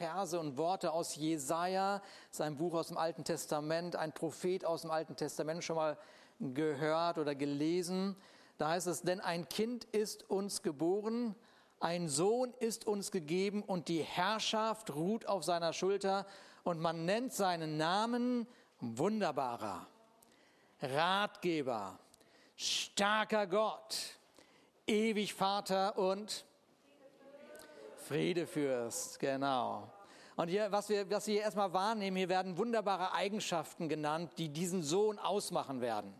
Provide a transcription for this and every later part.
Verse und Worte aus Jesaja, sein Buch aus dem Alten Testament, ein Prophet aus dem Alten Testament schon mal gehört oder gelesen. Da heißt es, denn ein Kind ist uns geboren, ein Sohn ist uns gegeben und die Herrschaft ruht auf seiner Schulter und man nennt seinen Namen Wunderbarer, Ratgeber, starker Gott, ewig Vater und Friedefürst, genau. Und hier, was wir, was wir hier erstmal wahrnehmen, hier werden wunderbare Eigenschaften genannt, die diesen Sohn ausmachen werden.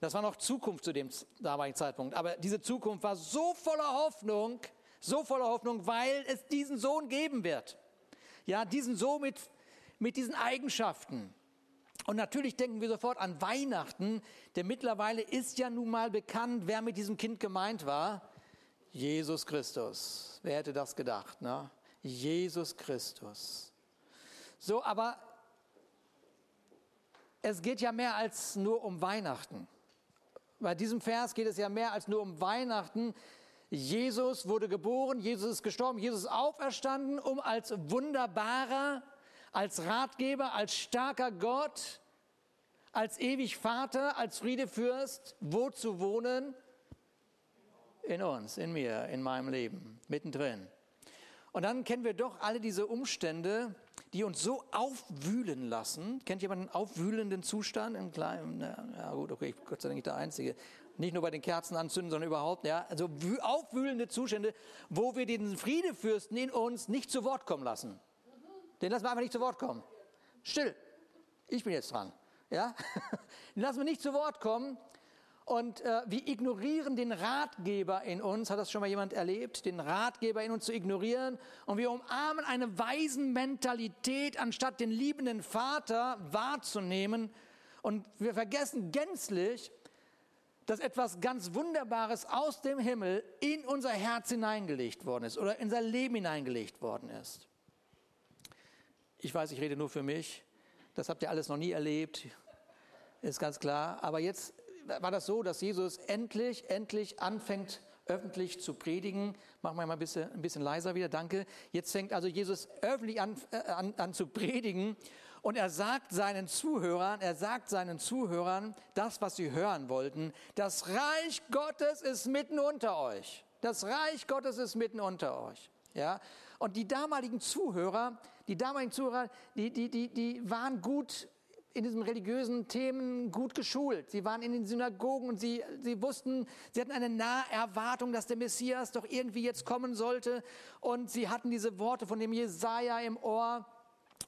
Das war noch Zukunft zu dem damaligen Zeitpunkt. Aber diese Zukunft war so voller Hoffnung, so voller Hoffnung, weil es diesen Sohn geben wird. Ja, diesen Sohn mit, mit diesen Eigenschaften. Und natürlich denken wir sofort an Weihnachten, denn mittlerweile ist ja nun mal bekannt, wer mit diesem Kind gemeint war. Jesus Christus. Wer hätte das gedacht? Ne? Jesus Christus. So, aber es geht ja mehr als nur um Weihnachten. Bei diesem Vers geht es ja mehr als nur um Weihnachten. Jesus wurde geboren, Jesus ist gestorben, Jesus ist auferstanden, um als wunderbarer, als Ratgeber, als starker Gott, als ewig Vater, als Friedefürst, wo zu wohnen? In uns, in mir, in meinem Leben, mittendrin. Und dann kennen wir doch alle diese Umstände, die uns so aufwühlen lassen. Kennt jemand einen aufwühlenden Zustand? Im kleinen, ja gut, okay, Gott sei Dank nicht der Einzige. Nicht nur bei den Kerzen anzünden, sondern überhaupt, ja. Also aufwühlende Zustände, wo wir den Friedefürsten in uns nicht zu Wort kommen lassen. Den lassen wir einfach nicht zu Wort kommen. Still. Ich bin jetzt dran. Ja? Den lassen wir nicht zu Wort kommen. Und äh, wir ignorieren den Ratgeber in uns. Hat das schon mal jemand erlebt? Den Ratgeber in uns zu ignorieren. Und wir umarmen eine Waisenmentalität, anstatt den liebenden Vater wahrzunehmen. Und wir vergessen gänzlich, dass etwas ganz Wunderbares aus dem Himmel in unser Herz hineingelegt worden ist oder in unser Leben hineingelegt worden ist. Ich weiß, ich rede nur für mich. Das habt ihr alles noch nie erlebt. Ist ganz klar. Aber jetzt war das so, dass Jesus endlich, endlich anfängt, öffentlich zu predigen. Machen wir mal ein bisschen, ein bisschen leiser wieder, danke. Jetzt fängt also Jesus öffentlich an, äh, an, an zu predigen und er sagt seinen Zuhörern, er sagt seinen Zuhörern das, was sie hören wollten. Das Reich Gottes ist mitten unter euch. Das Reich Gottes ist mitten unter euch. Ja, und die damaligen Zuhörer, die damaligen Zuhörer, die, die, die, die waren gut in diesen religiösen Themen gut geschult. Sie waren in den Synagogen und sie, sie wussten, sie hatten eine nahe Erwartung, dass der Messias doch irgendwie jetzt kommen sollte. Und sie hatten diese Worte von dem Jesaja im Ohr.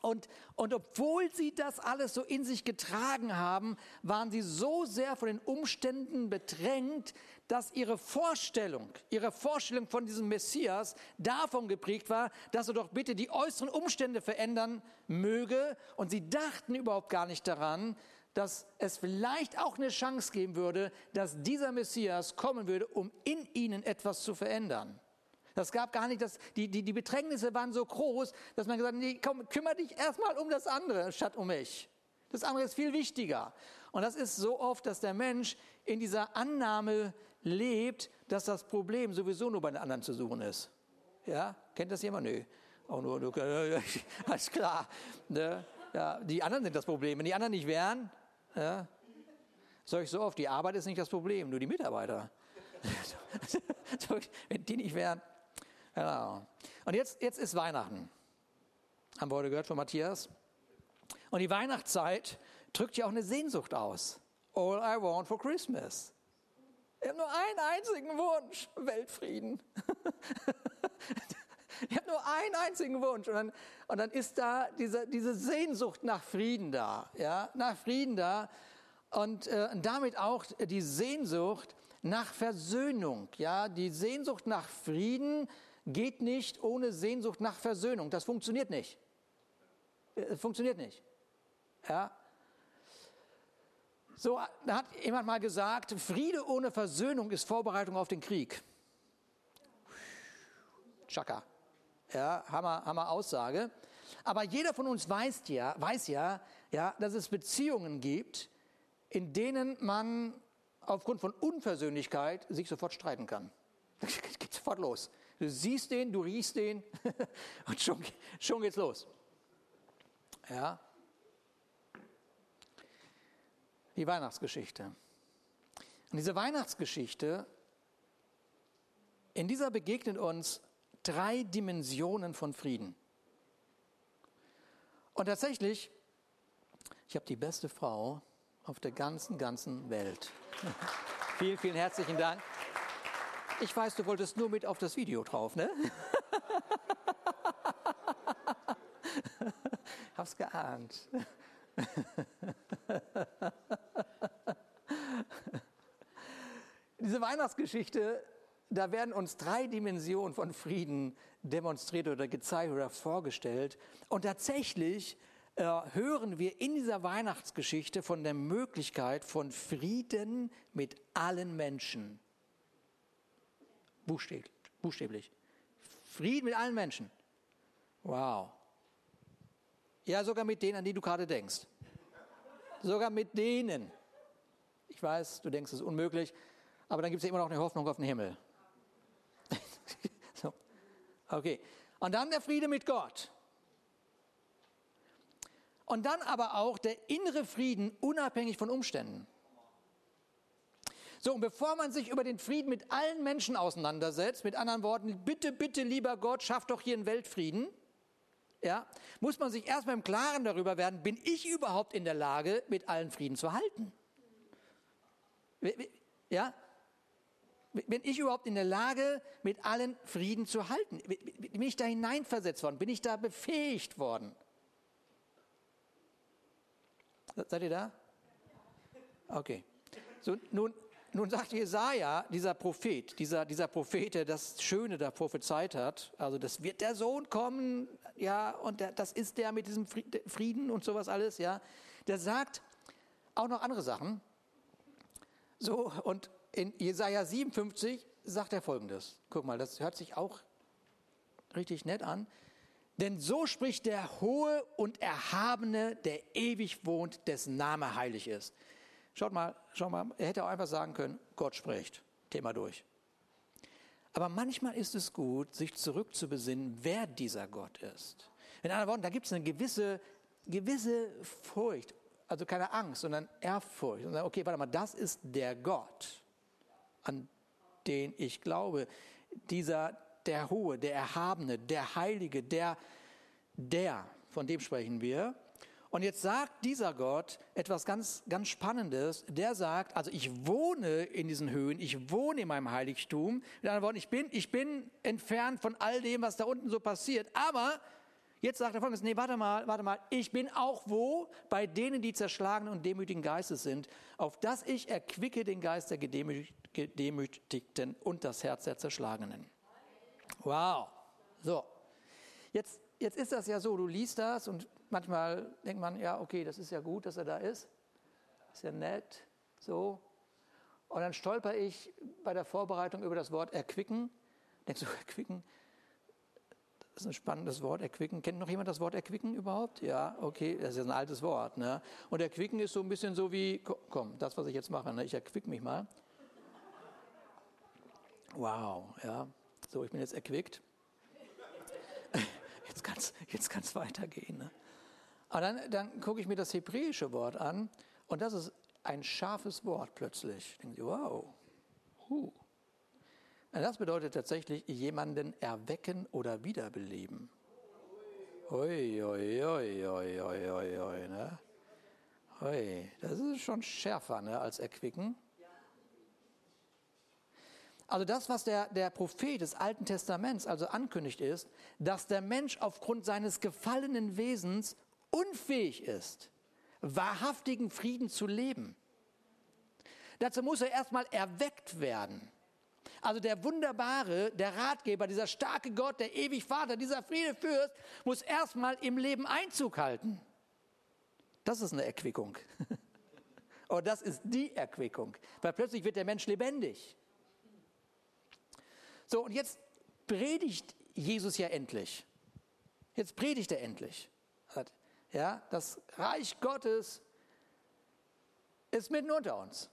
Und, und obwohl sie das alles so in sich getragen haben, waren sie so sehr von den Umständen bedrängt, dass ihre Vorstellung, ihre Vorstellung von diesem Messias davon geprägt war, dass er doch bitte die äußeren Umstände verändern möge. Und sie dachten überhaupt gar nicht daran, dass es vielleicht auch eine Chance geben würde, dass dieser Messias kommen würde, um in ihnen etwas zu verändern. Das gab gar nicht, das, die, die, die Bedrängnisse waren so groß, dass man gesagt hat, nee, komm, kümmere dich erstmal um das andere statt um mich. Das andere ist viel wichtiger. Und das ist so oft, dass der Mensch in dieser Annahme lebt, dass das Problem sowieso nur bei den anderen zu suchen ist. Ja, kennt das jemand? Nö. Auch nur, nur alles klar. Ne? Ja, die anderen sind das Problem. Wenn die anderen nicht wären, ja, sage ich so oft, die Arbeit ist nicht das Problem, nur die Mitarbeiter. Wenn die nicht wären, Genau. Und jetzt, jetzt ist Weihnachten. Haben wir heute gehört von Matthias. Und die Weihnachtszeit drückt ja auch eine Sehnsucht aus. All I want for Christmas. Ich habe nur einen einzigen Wunsch, Weltfrieden. ich habe nur einen einzigen Wunsch. Und dann, und dann ist da diese, diese Sehnsucht nach Frieden da. Ja? Nach Frieden da. Und äh, damit auch die Sehnsucht nach Versöhnung. Ja? Die Sehnsucht nach Frieden geht nicht ohne Sehnsucht nach Versöhnung. Das funktioniert nicht. Das äh, funktioniert nicht. Ja. So, da hat jemand mal gesagt, Friede ohne Versöhnung ist Vorbereitung auf den Krieg. Chaka. Ja, Hammer, Hammer Aussage. Aber jeder von uns weiß ja, weiß ja, ja, dass es Beziehungen gibt, in denen man aufgrund von Unversöhnlichkeit sich sofort streiten kann. Das geht sofort los. du siehst den, du riechst den und schon, schon geht's los. Ja. Die Weihnachtsgeschichte. Und diese Weihnachtsgeschichte, in dieser begegnet uns drei Dimensionen von Frieden. Und tatsächlich, ich habe die beste Frau auf der ganzen, ganzen Welt. vielen, vielen herzlichen Dank. Ich weiß, du wolltest nur mit auf das Video drauf, ne? Hab's geahnt. Diese Weihnachtsgeschichte, da werden uns drei Dimensionen von Frieden demonstriert oder gezeigt oder vorgestellt. Und tatsächlich äh, hören wir in dieser Weihnachtsgeschichte von der Möglichkeit von Frieden mit allen Menschen. Buchstäblich. buchstäblich. Frieden mit allen Menschen. Wow. Ja, sogar mit denen, an die du gerade denkst. Sogar mit denen. Ich weiß, du denkst, es ist unmöglich, aber dann gibt es immer noch eine Hoffnung auf den Himmel. so. Okay. Und dann der Friede mit Gott. Und dann aber auch der innere Frieden unabhängig von Umständen. So, und bevor man sich über den Frieden mit allen Menschen auseinandersetzt, mit anderen Worten, bitte, bitte, lieber Gott, schaff doch hier einen Weltfrieden, ja, muss man sich erstmal im Klaren darüber werden, bin ich überhaupt in der Lage, mit allen Frieden zu halten? Ja? Bin ich überhaupt in der Lage, mit allen Frieden zu halten? Bin ich da hineinversetzt worden? Bin ich da befähigt worden? Seid ihr da? Okay. So, nun, nun sagt Jesaja, dieser Prophet, dieser, dieser Prophet, der das Schöne da prophezeit hat, also das wird der Sohn kommen, ja, und der, das ist der mit diesem Frieden und sowas alles, ja, der sagt auch noch andere Sachen. So, und in Jesaja 57 sagt er folgendes. Guck mal, das hört sich auch richtig nett an. Denn so spricht der Hohe und Erhabene, der ewig wohnt, dessen Name heilig ist. Schaut mal, schaut mal, er hätte auch einfach sagen können, Gott spricht, Thema durch. Aber manchmal ist es gut, sich zurückzubesinnen, wer dieser Gott ist. In anderen Worten, da gibt es eine gewisse, gewisse Furcht, also keine Angst, sondern Ehrfurcht. Und sagen, okay, warte mal, das ist der Gott, an den ich glaube. Dieser, der Hohe, der Erhabene, der Heilige, der, der, von dem sprechen wir. Und jetzt sagt dieser Gott etwas ganz, ganz Spannendes. Der sagt, also ich wohne in diesen Höhen, ich wohne in meinem Heiligtum. Mit anderen Worten, ich bin, ich bin entfernt von all dem, was da unten so passiert. Aber jetzt sagt er folgendes, nee, warte mal, warte mal, ich bin auch wo? Bei denen, die zerschlagenen und demütigen Geistes sind, auf dass ich erquicke den Geist der Gedemütigten und das Herz der Zerschlagenen. Wow. So. Jetzt, jetzt ist das ja so, du liest das und manchmal denkt man, ja, okay, das ist ja gut, dass er da ist. Ist ja nett, so. Und dann stolper ich bei der Vorbereitung über das Wort erquicken. Denkst du, erquicken? Das ist ein spannendes Wort, erquicken. Kennt noch jemand das Wort erquicken überhaupt? Ja, okay, das ist ein altes Wort. Ne? Und erquicken ist so ein bisschen so wie, komm, das, was ich jetzt mache, ne? ich erquick mich mal. Wow, ja. So, ich bin jetzt erquickt. Jetzt kann es jetzt kann's weitergehen. Ne? Aber dann, dann gucke ich mir das hebräische Wort an und das ist ein scharfes Wort plötzlich. Ich denke, wow, huh. Das bedeutet tatsächlich jemanden erwecken oder wiederbeleben. Ui, ui, ui, ui, ui, ui, ui, ne? Ui, das ist schon schärfer ne, als erquicken. Also das, was der, der Prophet des Alten Testaments also ankündigt, ist, dass der Mensch aufgrund seines gefallenen Wesens unfähig ist, wahrhaftigen Frieden zu leben. Dazu muss er erstmal erweckt werden. Also der wunderbare, der Ratgeber, dieser starke Gott, der ewig Vater, dieser Friedefürst, muss erstmal im Leben Einzug halten. Das ist eine Erquickung. Oder das ist die Erquickung, weil plötzlich wird der Mensch lebendig. So, und jetzt predigt Jesus ja endlich. Jetzt predigt er endlich. Ja, das Reich Gottes ist mitten unter uns.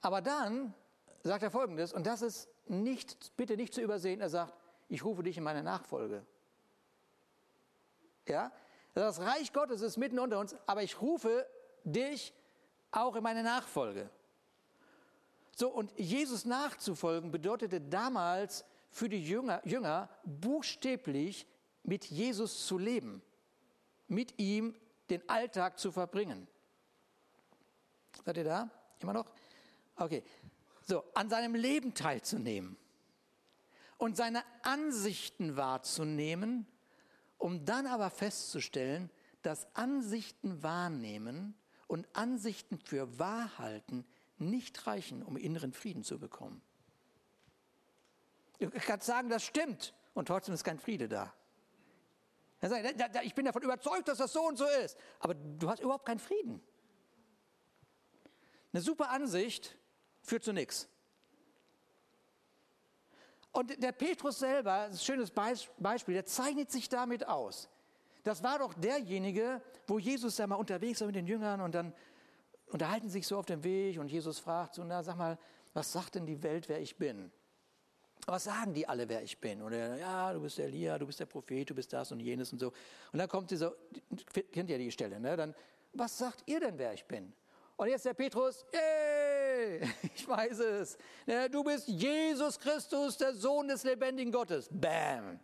Aber dann sagt er Folgendes, und das ist nicht, bitte nicht zu übersehen. Er sagt, ich rufe dich in meine Nachfolge. Ja? Das Reich Gottes ist mitten unter uns, aber ich rufe dich auch in meine Nachfolge. So, und Jesus nachzufolgen bedeutete damals für die Jünger, Jünger buchstäblich mit Jesus zu leben, mit ihm den Alltag zu verbringen. Seid ihr da? Immer noch? Okay. So, an seinem Leben teilzunehmen und seine Ansichten wahrzunehmen, um dann aber festzustellen, dass Ansichten wahrnehmen und Ansichten für wahr halten nicht reichen, um inneren Frieden zu bekommen. Du kannst sagen, das stimmt und trotzdem ist kein Friede da. Ich bin davon überzeugt, dass das so und so ist, aber du hast überhaupt keinen Frieden. Eine super Ansicht führt zu nichts. Und der Petrus selber, ein schönes Beispiel, der zeichnet sich damit aus. Das war doch derjenige, wo Jesus da mal unterwegs war mit den Jüngern und dann unterhalten sich so auf dem Weg und Jesus fragt so, na sag mal, was sagt denn die Welt, wer ich bin? Was sagen die alle, wer ich bin? Oder ja, du bist der Elia, du bist der Prophet, du bist das und jenes und so. Und dann kommt dieser, kennt ihr die Stelle, ne? Dann, was sagt ihr denn, wer ich bin? Und jetzt der Petrus, ich weiß es. Du bist Jesus Christus, der Sohn des lebendigen Gottes. Bam.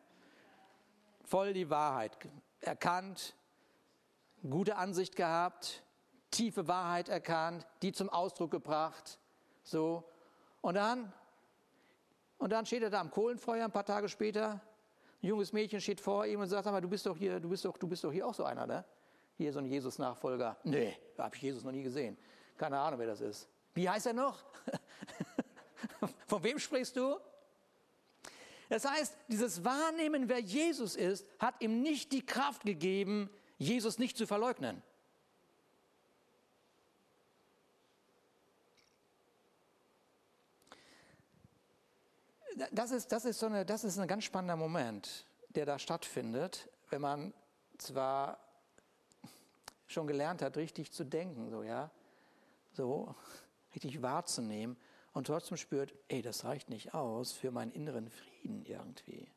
Voll die Wahrheit erkannt, gute Ansicht gehabt, tiefe Wahrheit erkannt, die zum Ausdruck gebracht. So. Und dann, und dann steht er da am Kohlenfeuer ein paar Tage später. Ein junges Mädchen steht vor ihm und sagt, sag mal, du bist doch hier, du bist doch, du bist doch hier auch so einer, ne? Hier so ein Jesus-Nachfolger. Nee, da habe ich Jesus noch nie gesehen. Keine Ahnung, wer das ist. Wie heißt er noch? Von wem sprichst du? Das heißt, dieses Wahrnehmen, wer Jesus ist, hat ihm nicht die Kraft gegeben, Jesus nicht zu verleugnen. Das ist, das, ist so eine, das ist ein ganz spannender Moment, der da stattfindet, wenn man zwar schon gelernt hat, richtig zu denken, so, ja, so, richtig wahrzunehmen und trotzdem spürt, ey, das reicht nicht aus für meinen inneren Frieden irgendwie.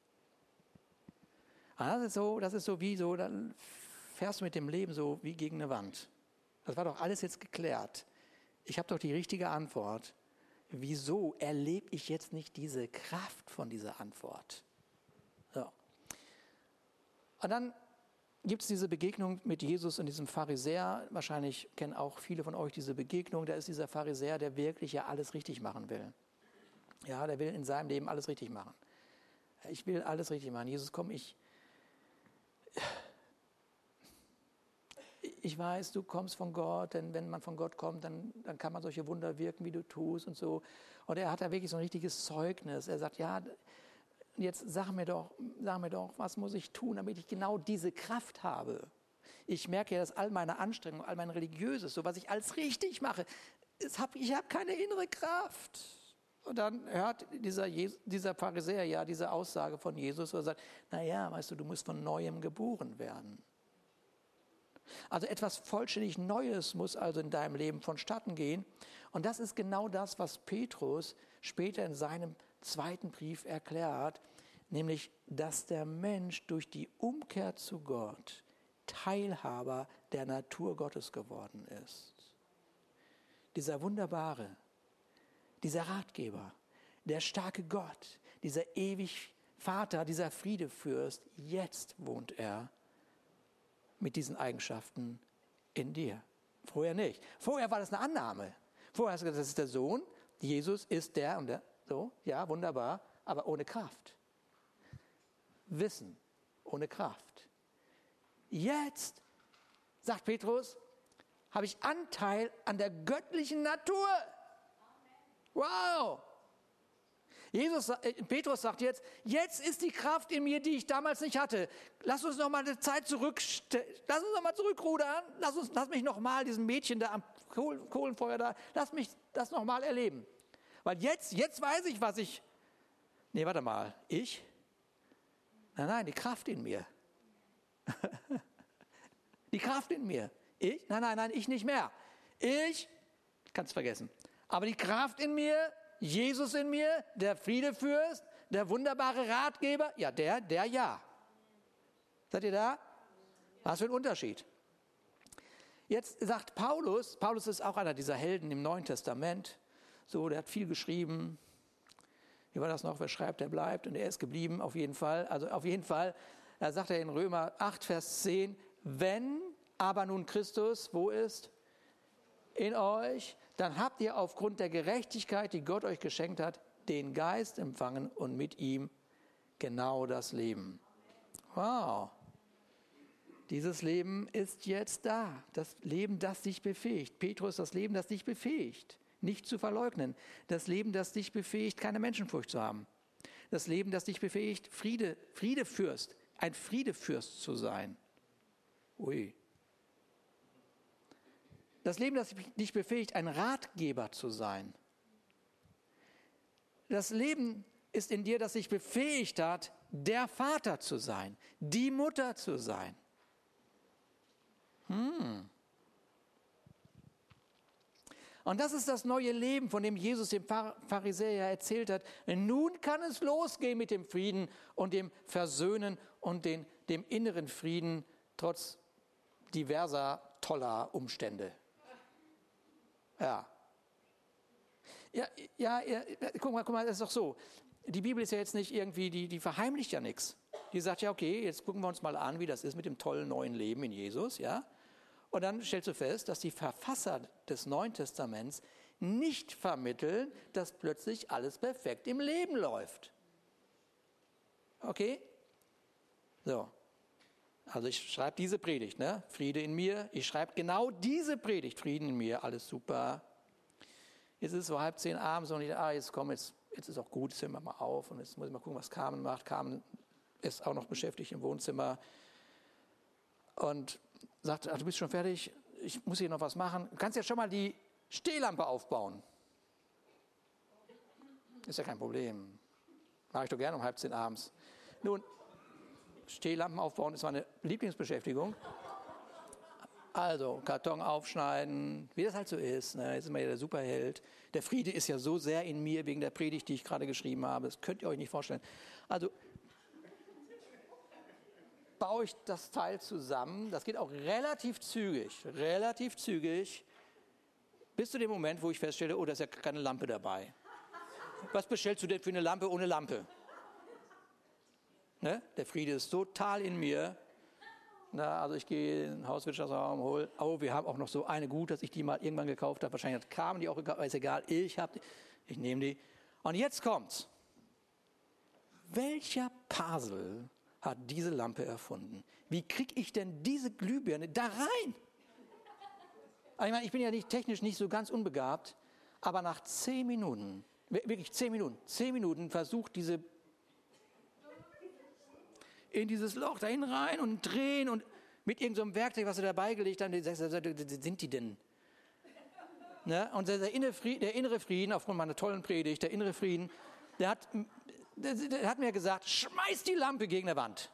Aber das ist so, das ist so wie so, dann fährst du mit dem Leben so wie gegen eine Wand. Das war doch alles jetzt geklärt. Ich habe doch die richtige Antwort. Wieso erlebe ich jetzt nicht diese Kraft von dieser Antwort? So. Und dann gibt es diese Begegnung mit Jesus und diesem Pharisäer. Wahrscheinlich kennen auch viele von euch diese Begegnung. Da ist dieser Pharisäer, der wirklich ja alles richtig machen will. Ja, der will in seinem Leben alles richtig machen. Ich will alles richtig machen. Jesus, komm, ich. Ich weiß, du kommst von Gott, denn wenn man von Gott kommt, dann, dann kann man solche Wunder wirken, wie du tust und so. Und er hat da wirklich so ein richtiges Zeugnis. Er sagt, ja, jetzt sag mir doch, sag mir doch, was muss ich tun, damit ich genau diese Kraft habe? Ich merke ja, dass all meine Anstrengungen, all mein Religiöses, so was ich alles richtig mache, hab, ich habe keine innere Kraft. Und dann hört dieser, dieser Pharisäer ja diese Aussage von Jesus, wo er sagt, naja, weißt du, du musst von Neuem geboren werden. Also etwas vollständig Neues muss also in deinem Leben vonstatten gehen. Und das ist genau das, was Petrus später in seinem zweiten Brief erklärt, nämlich dass der Mensch durch die Umkehr zu Gott Teilhaber der Natur Gottes geworden ist. Dieser wunderbare, dieser Ratgeber, der starke Gott, dieser ewig Vater, dieser Friedefürst, jetzt wohnt er mit diesen Eigenschaften in dir. Vorher nicht. Vorher war das eine Annahme. Vorher hast du gesagt, das ist der Sohn, Jesus ist der und der. So, ja, wunderbar, aber ohne Kraft. Wissen ohne Kraft. Jetzt, sagt Petrus, habe ich Anteil an der göttlichen Natur. Wow! Jesus, äh, Petrus sagt jetzt, jetzt ist die Kraft in mir, die ich damals nicht hatte. Lass uns noch mal eine Zeit zurück, lass uns noch mal zurückrudern. Lass uns, lass mich noch mal diesem Mädchen da am Kohlenfeuer da, lass mich das noch mal erleben. Weil jetzt, jetzt weiß ich, was ich. Nee, warte mal. Ich? Nein, nein, die Kraft in mir. die Kraft in mir. Ich? Nein, nein, nein, ich nicht mehr. Ich kann's vergessen. Aber die Kraft in mir, Jesus in mir, der Friedefürst, der wunderbare Ratgeber? Ja, der, der ja. Seid ihr da? Was für ein Unterschied. Jetzt sagt Paulus, Paulus ist auch einer dieser Helden im Neuen Testament, so, der hat viel geschrieben. Wie war das noch? Wer schreibt, der bleibt. Und er ist geblieben, auf jeden Fall. Also auf jeden Fall, da sagt er in Römer 8, Vers 10, wenn aber nun Christus, wo ist? In euch, dann habt ihr aufgrund der Gerechtigkeit, die Gott euch geschenkt hat, den Geist empfangen und mit ihm genau das Leben. Wow. Dieses Leben ist jetzt da. Das Leben, das dich befähigt. Petrus, das Leben, das dich befähigt, nicht zu verleugnen. Das Leben, das dich befähigt, keine Menschenfurcht zu haben. Das Leben, das dich befähigt, Friede, Friedefürst, ein Friedefürst zu sein. Ui. Das Leben, das dich befähigt, ein Ratgeber zu sein. Das Leben ist in dir, das dich befähigt hat, der Vater zu sein, die Mutter zu sein. Hm. Und das ist das neue Leben, von dem Jesus dem Pharisäer erzählt hat. Nun kann es losgehen mit dem Frieden und dem Versöhnen und den, dem inneren Frieden trotz diverser toller Umstände. Ja. Ja, ja, ja guck mal, guck mal, das ist doch so. Die Bibel ist ja jetzt nicht irgendwie, die, die verheimlicht ja nichts. Die sagt ja, okay, jetzt gucken wir uns mal an, wie das ist mit dem tollen neuen Leben in Jesus, ja. Und dann stellst du fest, dass die Verfasser des Neuen Testaments nicht vermitteln, dass plötzlich alles perfekt im Leben läuft. Okay? So. Also ich schreibe diese Predigt, ne? Friede in mir. Ich schreibe genau diese Predigt, Frieden in mir, alles super. Jetzt ist es so halb zehn abends und ich, ah, jetzt komm, jetzt, jetzt ist auch gut, jetzt hören wir mal auf und jetzt muss ich mal gucken, was Carmen macht. Carmen ist auch noch beschäftigt im Wohnzimmer und sagt, ach, du bist schon fertig, ich muss hier noch was machen. Du kannst ja schon mal die Stehlampe aufbauen. Ist ja kein Problem. Mache ich doch gerne um halb zehn abends. Nun, Stehlampen aufbauen ist meine Lieblingsbeschäftigung. Also, Karton aufschneiden, wie das halt so ist. Ne? Jetzt ist man ja der Superheld. Der Friede ist ja so sehr in mir wegen der Predigt, die ich gerade geschrieben habe. Das könnt ihr euch nicht vorstellen. Also, baue ich das Teil zusammen. Das geht auch relativ zügig, relativ zügig, bis zu dem Moment, wo ich feststelle, oh, da ist ja keine Lampe dabei. Was bestellst du denn für eine Lampe ohne Lampe? Ne? Der Friede ist total in mir. Na, also ich gehe in den Hauswirtschaftsraum, hol, oh, wir haben auch noch so eine gut, dass ich die mal irgendwann gekauft habe. Wahrscheinlich kamen die auch gekauft, ist egal. Ich habe ich nehme die. Und jetzt kommt's. Welcher Puzzle hat diese Lampe erfunden? Wie kriege ich denn diese Glühbirne da rein? Also ich, meine, ich bin ja nicht, technisch nicht so ganz unbegabt, aber nach zehn Minuten, wirklich zehn Minuten, zehn Minuten versucht diese in dieses Loch dahin rein und drehen und mit irgendeinem so Werkzeug, was sie dabei gelegt haben, sind die denn? Ne? Und der, innere Frieden, der innere Frieden, aufgrund meiner tollen Predigt, der innere Frieden, der hat, der, hat mir gesagt, schmeiß die Lampe gegen die Wand.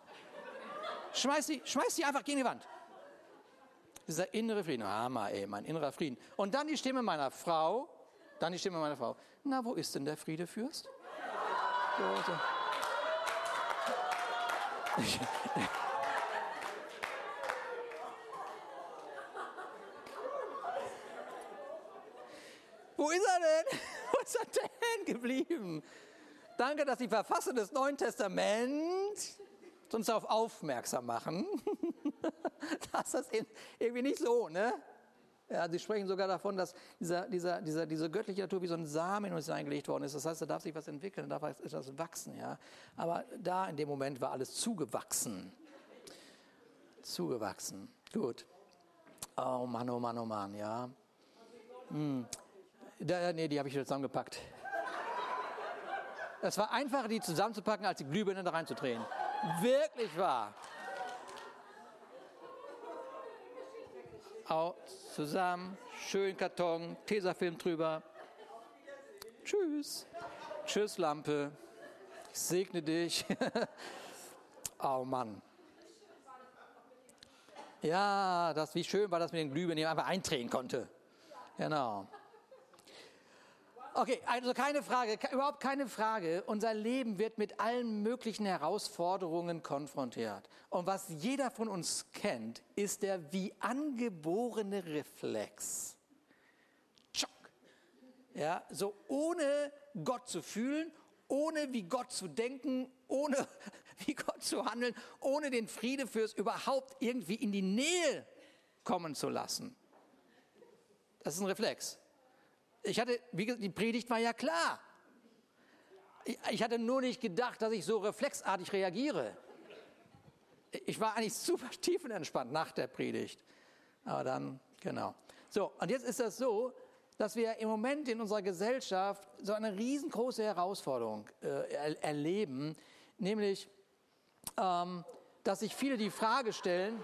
Schmeiß die, schmeiß die einfach gegen die Wand. Dieser innere Frieden, Hammer, ey, mein innerer Frieden. Und dann die Stimme meiner Frau, dann die Stimme meiner Frau. Na, wo ist denn der Friedefürst? So, so. Wo ist er denn? Wo ist er denn geblieben? Danke, dass die Verfasser des Neuen Testaments uns darauf aufmerksam machen, dass das irgendwie nicht so, ne? Ja, sie sprechen sogar davon, dass dieser, dieser, dieser, diese göttliche Natur wie so ein Samen in uns eingelegt worden ist. Das heißt, da darf sich was entwickeln, da darf etwas wachsen. Ja? Aber da in dem Moment war alles zugewachsen. Zugewachsen. Gut. Oh Mann, oh Mann, oh Mann, ja. Hm. Da, nee, die habe ich wieder zusammengepackt. Es war einfacher, die zusammenzupacken, als die Glühbirne da reinzudrehen. Wirklich wahr. Auch zusammen, schön Karton, Tesafilm drüber. Tschüss. Tschüss, Lampe. Ich segne dich. oh Mann. Ja, das, wie schön war das mit den Glühbirnen, die man einfach eindrehen konnte. Genau. Okay, also keine Frage, überhaupt keine Frage. Unser Leben wird mit allen möglichen Herausforderungen konfrontiert. Und was jeder von uns kennt, ist der wie angeborene Reflex. Tschock. Ja, so ohne Gott zu fühlen, ohne wie Gott zu denken, ohne wie Gott zu handeln, ohne den Friede fürs überhaupt irgendwie in die Nähe kommen zu lassen. Das ist ein Reflex. Ich hatte, wie gesagt, die Predigt war ja klar. Ich hatte nur nicht gedacht, dass ich so reflexartig reagiere. Ich war eigentlich super tiefenentspannt nach der Predigt. Aber dann, genau. So, und jetzt ist das so, dass wir im Moment in unserer Gesellschaft so eine riesengroße Herausforderung äh, erleben, nämlich, ähm, dass sich viele die Frage stellen,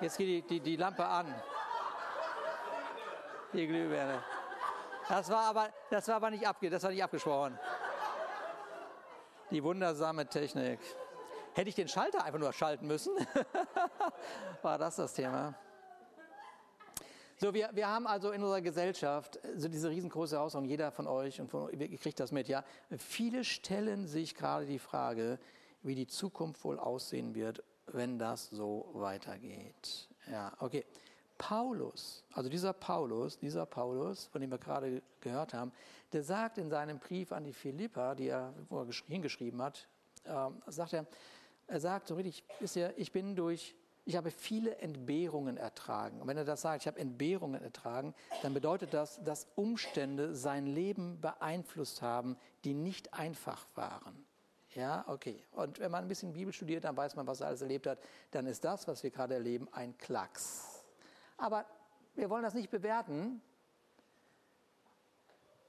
Jetzt geht die, die, die Lampe an. Die Glühbirne. Das war aber, das war aber nicht, abge, das war nicht abgesprochen. Die wundersame Technik. Hätte ich den Schalter einfach nur schalten müssen? war das das Thema? So, wir, wir haben also in unserer Gesellschaft so diese riesengroße Herausforderung, jeder von euch und von, kriegt das mit, ja. Viele stellen sich gerade die Frage, wie die Zukunft wohl aussehen wird wenn das so weitergeht. Ja, okay. Paulus, also dieser Paulus, dieser Paulus, von dem wir gerade gehört haben, der sagt in seinem Brief an die Philippa, die er, er hingeschrieben hat, äh, sagt er, er sagt so richtig, ist ja, ich bin durch, ich habe viele Entbehrungen ertragen. Und wenn er das sagt, ich habe Entbehrungen ertragen, dann bedeutet das, dass Umstände sein Leben beeinflusst haben, die nicht einfach waren. Ja, okay. Und wenn man ein bisschen Bibel studiert, dann weiß man, was er alles erlebt hat. Dann ist das, was wir gerade erleben, ein Klacks. Aber wir wollen das nicht bewerten.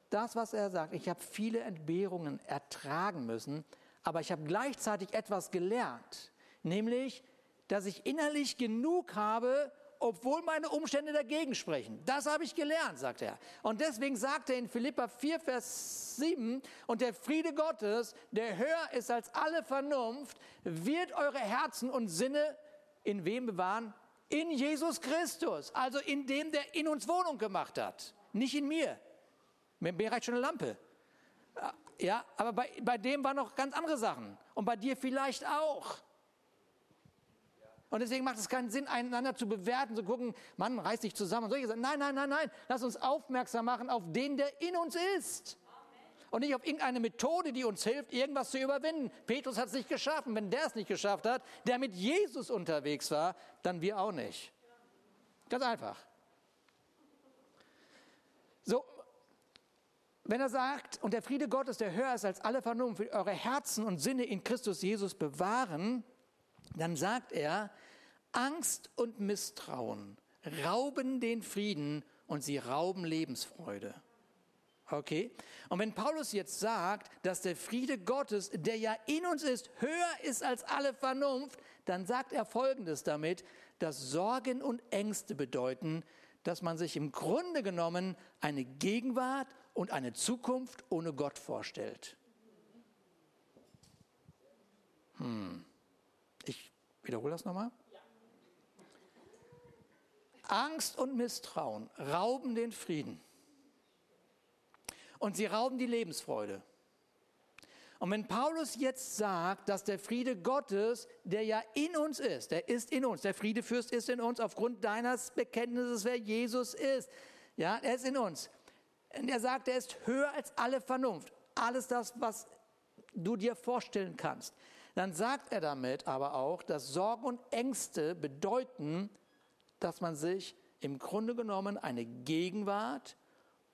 Das, was er sagt, ich habe viele Entbehrungen ertragen müssen, aber ich habe gleichzeitig etwas gelernt, nämlich, dass ich innerlich genug habe, obwohl meine Umstände dagegen sprechen. Das habe ich gelernt, sagt er. Und deswegen sagt er in Philippa 4, Vers 7, und der Friede Gottes, der höher ist als alle Vernunft, wird eure Herzen und Sinne in wem bewahren? In Jesus Christus, also in dem, der in uns Wohnung gemacht hat, nicht in mir. Mir reicht schon eine Lampe. Ja, aber bei, bei dem waren noch ganz andere Sachen. Und bei dir vielleicht auch. Und deswegen macht es keinen Sinn, einander zu bewerten, zu gucken, Mann, reiß dich zusammen und solche Sachen. Nein, nein, nein, nein. Lass uns aufmerksam machen auf den, der in uns ist. Und nicht auf irgendeine Methode, die uns hilft, irgendwas zu überwinden. Petrus hat es nicht geschafft. Und wenn der es nicht geschafft hat, der mit Jesus unterwegs war, dann wir auch nicht. Ganz einfach. So, wenn er sagt, und der Friede Gottes, der höher ist als alle Vernunft, will eure Herzen und Sinne in Christus Jesus bewahren, dann sagt er, Angst und Misstrauen rauben den Frieden und sie rauben Lebensfreude. Okay? Und wenn Paulus jetzt sagt, dass der Friede Gottes, der ja in uns ist, höher ist als alle Vernunft, dann sagt er Folgendes damit, dass Sorgen und Ängste bedeuten, dass man sich im Grunde genommen eine Gegenwart und eine Zukunft ohne Gott vorstellt. Hm. Ich wiederhole das nochmal. Angst und Misstrauen rauben den Frieden. Und sie rauben die Lebensfreude. Und wenn Paulus jetzt sagt, dass der Friede Gottes, der ja in uns ist, der ist in uns, der Friedefürst ist in uns aufgrund deines Bekenntnisses, wer Jesus ist, ja, er ist in uns. Und er sagt, er ist höher als alle Vernunft, alles das, was du dir vorstellen kannst dann sagt er damit aber auch, dass Sorgen und Ängste bedeuten, dass man sich im Grunde genommen eine Gegenwart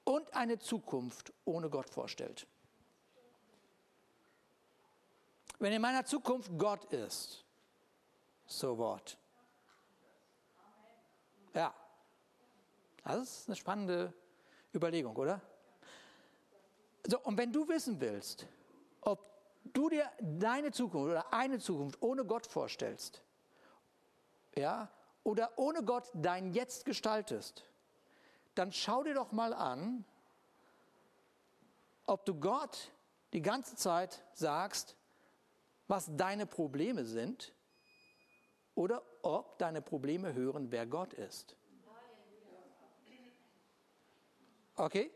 und eine Zukunft ohne Gott vorstellt. Wenn in meiner Zukunft Gott ist, so what? Ja, das ist eine spannende Überlegung, oder? So, und wenn du wissen willst, ob du dir deine Zukunft oder eine Zukunft ohne Gott vorstellst, ja, oder ohne Gott dein Jetzt gestaltest, dann schau dir doch mal an, ob du Gott die ganze Zeit sagst, was deine Probleme sind, oder ob deine Probleme hören, wer Gott ist. Okay?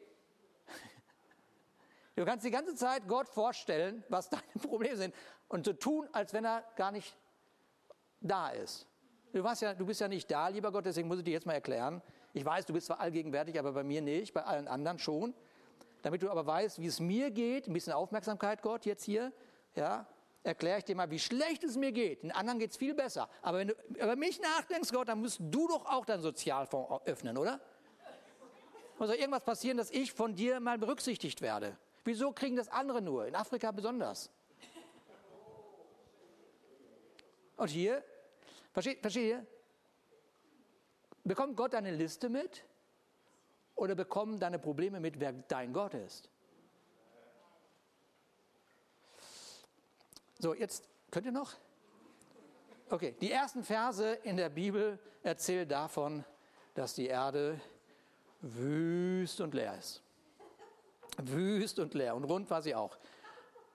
Du kannst die ganze Zeit Gott vorstellen, was deine Probleme sind und so tun, als wenn er gar nicht da ist. Du, warst ja, du bist ja nicht da, lieber Gott, deswegen muss ich dir jetzt mal erklären. Ich weiß, du bist zwar allgegenwärtig, aber bei mir nicht, bei allen anderen schon. Damit du aber weißt, wie es mir geht, ein bisschen Aufmerksamkeit, Gott, jetzt hier, ja, erkläre ich dir mal, wie schlecht es mir geht. Den anderen geht es viel besser. Aber wenn du über mich nachdenkst, Gott, dann musst du doch auch deinen Sozialfonds öffnen, oder? Muss doch irgendwas passieren, dass ich von dir mal berücksichtigt werde. Wieso kriegen das andere nur? In Afrika besonders. Und hier, versteht, versteht ihr? Bekommt Gott eine Liste mit? Oder bekommen deine Probleme mit, wer dein Gott ist? So, jetzt könnt ihr noch? Okay, die ersten Verse in der Bibel erzählen davon, dass die Erde wüst und leer ist. Wüst und leer und rund war sie auch.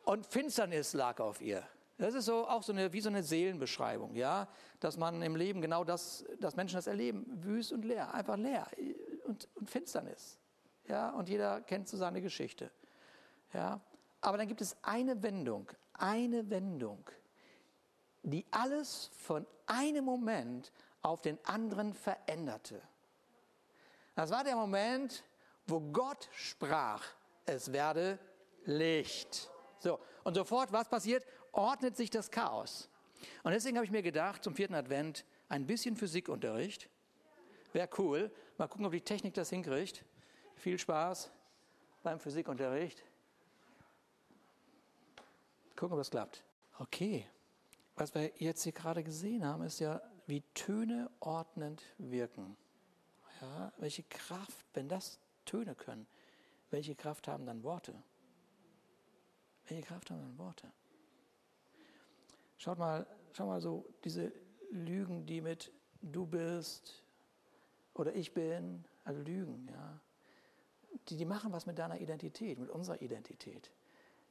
Und Finsternis lag auf ihr. Das ist so auch so eine, wie so eine Seelenbeschreibung, ja, dass man im Leben genau das, dass Menschen das erleben, wüst und leer, einfach leer und, und Finsternis, ja, und jeder kennt so seine Geschichte, ja. Aber dann gibt es eine Wendung, eine Wendung, die alles von einem Moment auf den anderen veränderte. Das war der Moment, wo Gott sprach, es werde Licht. So, und sofort, was passiert? Ordnet sich das Chaos. Und deswegen habe ich mir gedacht, zum vierten Advent, ein bisschen Physikunterricht. Wäre cool. Mal gucken, ob die Technik das hinkriegt. Viel Spaß beim Physikunterricht. Gucken, ob das klappt. Okay. Was wir jetzt hier gerade gesehen haben, ist ja, wie Töne ordnend wirken. Ja, welche Kraft, wenn das Töne können, welche Kraft haben dann Worte? Welche Kraft haben dann Worte? Schaut mal, schau mal so, diese Lügen, die mit du bist oder ich bin, also Lügen, ja, die, die machen was mit deiner Identität, mit unserer Identität.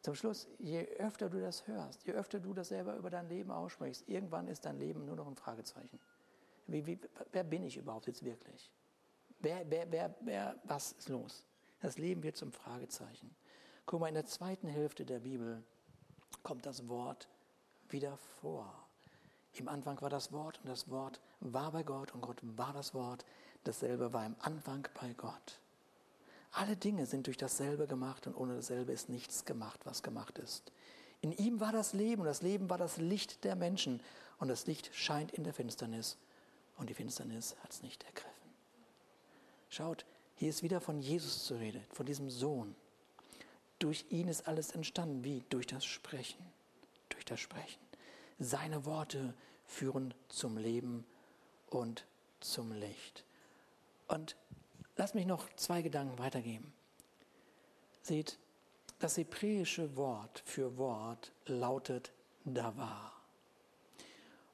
Zum Schluss, je öfter du das hörst, je öfter du das selber über dein Leben aussprichst, irgendwann ist dein Leben nur noch ein Fragezeichen. Wie, wie, wer bin ich überhaupt jetzt wirklich? Wer, wer, wer, wer, was ist los? Das Leben wird zum Fragezeichen. Guck mal, in der zweiten Hälfte der Bibel kommt das Wort wieder vor. Im Anfang war das Wort und das Wort war bei Gott und Gott war das Wort. Dasselbe war im Anfang bei Gott. Alle Dinge sind durch dasselbe gemacht und ohne dasselbe ist nichts gemacht, was gemacht ist. In ihm war das Leben und das Leben war das Licht der Menschen und das Licht scheint in der Finsternis und die Finsternis hat es nicht ergriffen. Schaut, hier ist wieder von Jesus zu reden, von diesem Sohn. Durch ihn ist alles entstanden. Wie? Durch das Sprechen. Durch das Sprechen. Seine Worte führen zum Leben und zum Licht. Und Lass mich noch zwei Gedanken weitergeben. Seht, das hebräische Wort für Wort lautet Davar.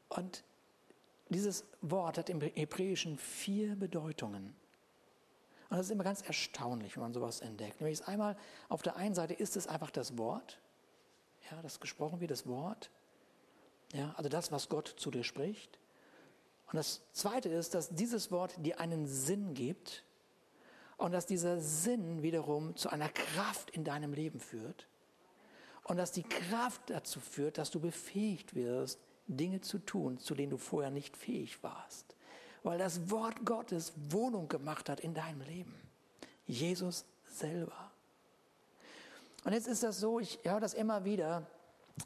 Und dieses Wort hat im Hebräischen vier Bedeutungen. Und das ist immer ganz erstaunlich, wenn man sowas entdeckt. Nämlich einmal, auf der einen Seite ist es einfach das Wort, ja, das gesprochen wird, das Wort, ja, also das, was Gott zu dir spricht. Und das zweite ist, dass dieses Wort dir einen Sinn gibt, und dass dieser Sinn wiederum zu einer Kraft in deinem Leben führt. Und dass die Kraft dazu führt, dass du befähigt wirst, Dinge zu tun, zu denen du vorher nicht fähig warst. Weil das Wort Gottes Wohnung gemacht hat in deinem Leben. Jesus selber. Und jetzt ist das so, ich höre das immer wieder,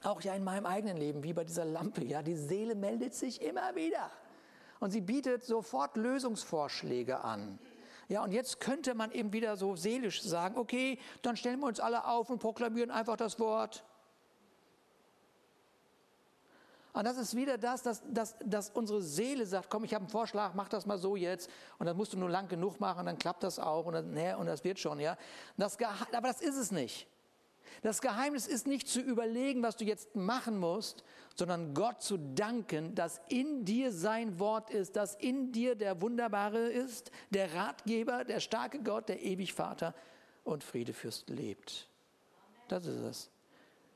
auch ja in meinem eigenen Leben, wie bei dieser Lampe, ja, die Seele meldet sich immer wieder. Und sie bietet sofort Lösungsvorschläge an. Ja, und jetzt könnte man eben wieder so seelisch sagen, okay, dann stellen wir uns alle auf und proklamieren einfach das Wort. Und das ist wieder das, dass, dass, dass unsere Seele sagt, komm, ich habe einen Vorschlag, mach das mal so jetzt. Und dann musst du nur lang genug machen, dann klappt das auch und, dann, nee, und das wird schon. Ja. Das, aber das ist es nicht. Das Geheimnis ist nicht zu überlegen, was du jetzt machen musst, sondern Gott zu danken, dass in dir sein Wort ist, dass in dir der Wunderbare ist, der Ratgeber, der starke Gott, der ewig Vater und Friedefürst lebt. Das ist es.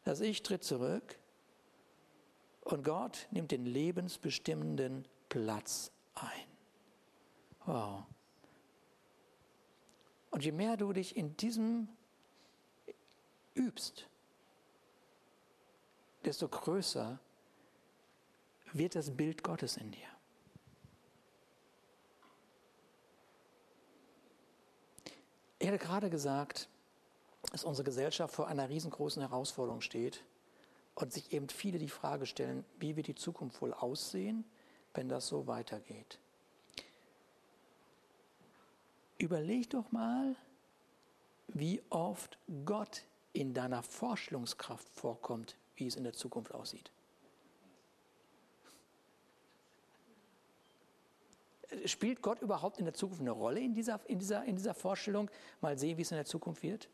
Das Ich tritt zurück und Gott nimmt den lebensbestimmenden Platz ein. Wow. Und je mehr du dich in diesem übst, desto größer wird das Bild Gottes in dir. Ich hatte gerade gesagt, dass unsere Gesellschaft vor einer riesengroßen Herausforderung steht und sich eben viele die Frage stellen, wie wird die Zukunft wohl aussehen, wenn das so weitergeht. Überleg doch mal, wie oft Gott in deiner Vorstellungskraft vorkommt, wie es in der Zukunft aussieht. Spielt Gott überhaupt in der Zukunft eine Rolle in dieser, in dieser, in dieser Vorstellung? Mal sehen, wie es in der Zukunft wird.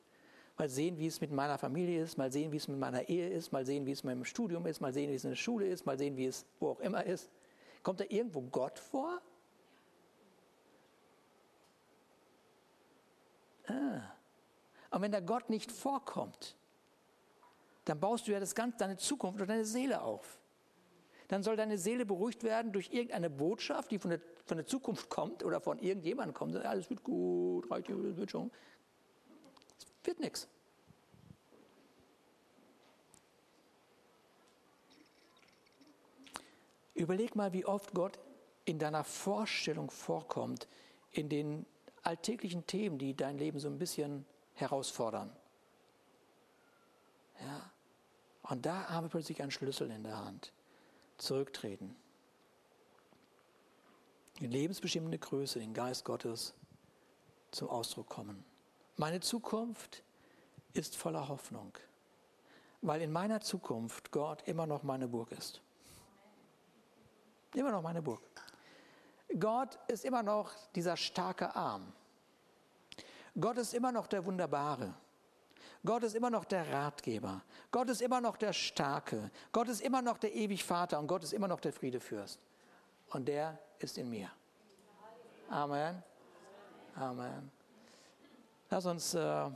Mal sehen, wie es mit meiner Familie ist. Mal sehen, wie es mit meiner Ehe ist. Mal sehen, wie es mit meinem Studium ist. Mal sehen, wie es in der Schule ist. Mal sehen, wie es wo auch immer ist. Kommt da irgendwo Gott vor? Ah. Und wenn der Gott nicht vorkommt, dann baust du ja das ganze, deine Zukunft und deine Seele auf. Dann soll deine Seele beruhigt werden durch irgendeine Botschaft, die von der, von der Zukunft kommt oder von irgendjemandem kommt. Alles wird gut, reicht, wird schon. Wird nichts. Überleg mal, wie oft Gott in deiner Vorstellung vorkommt, in den alltäglichen Themen, die dein Leben so ein bisschen herausfordern. Ja. Und da haben wir plötzlich einen Schlüssel in der Hand. Zurücktreten. Die lebensbestimmende Größe, den Geist Gottes zum Ausdruck kommen. Meine Zukunft ist voller Hoffnung, weil in meiner Zukunft Gott immer noch meine Burg ist. Immer noch meine Burg. Gott ist immer noch dieser starke Arm. Gott ist immer noch der Wunderbare. Gott ist immer noch der Ratgeber. Gott ist immer noch der Starke. Gott ist immer noch der ewig Vater und Gott ist immer noch der Friedefürst. Und der ist in mir. Amen. Amen. Lass uns, äh,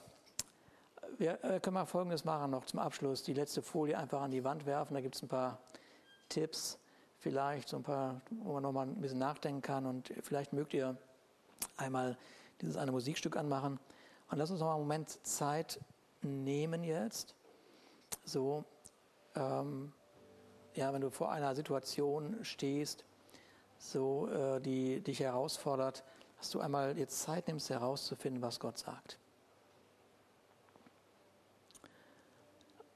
wir äh, können mal Folgendes machen noch zum Abschluss. Die letzte Folie einfach an die Wand werfen. Da gibt es ein paar Tipps, vielleicht so ein paar, wo man noch mal ein bisschen nachdenken kann. Und vielleicht mögt ihr einmal dieses eine Musikstück anmachen. Und lass uns noch mal einen Moment Zeit nehmen jetzt. So, ähm, ja, wenn du vor einer Situation stehst, so, äh, die dich herausfordert, dass du einmal jetzt Zeit nimmst, herauszufinden, was Gott sagt.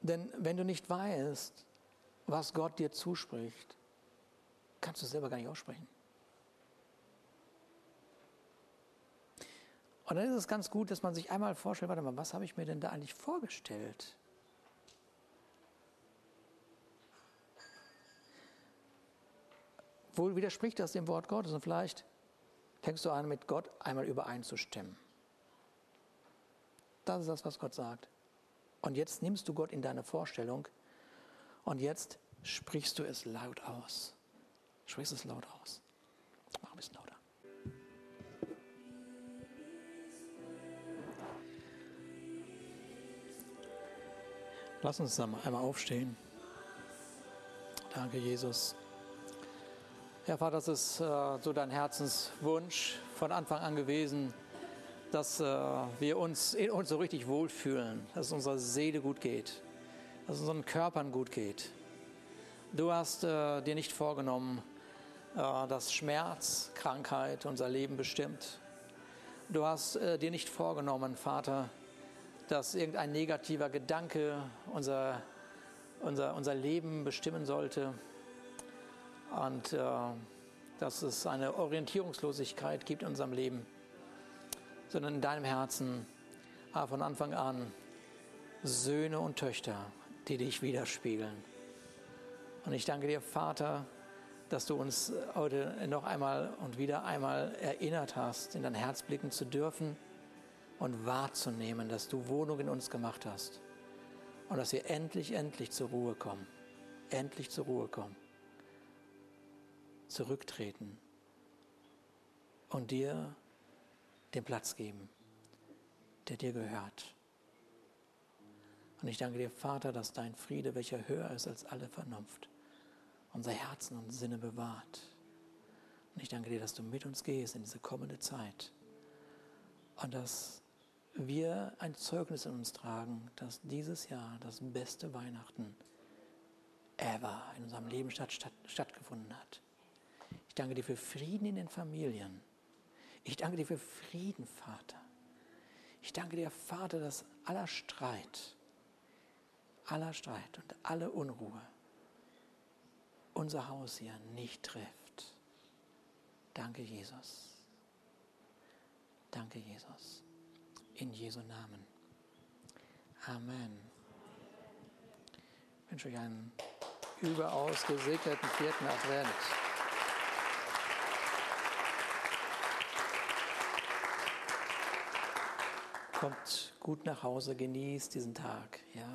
Denn wenn du nicht weißt, was Gott dir zuspricht, kannst du es selber gar nicht aussprechen. Und dann ist es ganz gut, dass man sich einmal vorstellt, warte mal, was habe ich mir denn da eigentlich vorgestellt? Wohl widerspricht das dem Wort Gottes und vielleicht fängst du an, mit Gott einmal übereinzustimmen. Das ist das, was Gott sagt. Und jetzt nimmst du Gott in deine Vorstellung und jetzt sprichst du es laut aus. Sprichst es laut aus. Mach ein bisschen lauter. Lass uns einmal aufstehen. Danke, Jesus. Herr Vater, das ist äh, so dein Herzenswunsch von Anfang an gewesen, dass äh, wir uns in uns so richtig wohlfühlen, dass es unserer Seele gut geht, dass es unseren Körpern gut geht. Du hast äh, dir nicht vorgenommen, äh, dass Schmerz, Krankheit unser Leben bestimmt. Du hast äh, dir nicht vorgenommen, Vater, dass irgendein negativer Gedanke unser, unser, unser Leben bestimmen sollte und äh, dass es eine Orientierungslosigkeit gibt in unserem Leben, sondern in deinem Herzen ah, von Anfang an Söhne und Töchter, die dich widerspiegeln. Und ich danke dir, Vater, dass du uns heute noch einmal und wieder einmal erinnert hast, in dein Herz blicken zu dürfen und wahrzunehmen, dass du Wohnung in uns gemacht hast und dass wir endlich, endlich zur Ruhe kommen. Endlich zur Ruhe kommen. Zurücktreten und dir den Platz geben, der dir gehört. Und ich danke dir, Vater, dass dein Friede, welcher höher ist als alle Vernunft, unser Herzen und Sinne bewahrt. Und ich danke dir, dass du mit uns gehst in diese kommende Zeit und dass wir ein Zeugnis in uns tragen, dass dieses Jahr das beste Weihnachten ever in unserem Leben statt, statt, stattgefunden hat. Ich danke dir für Frieden in den Familien. Ich danke dir für Frieden, Vater. Ich danke dir, Vater, dass aller Streit, aller Streit und alle Unruhe unser Haus hier nicht trifft. Danke, Jesus. Danke, Jesus. In Jesu Namen. Amen. Ich wünsche euch einen überaus gesegneten vierten Advent. Kommt gut nach Hause, genießt diesen Tag, ja.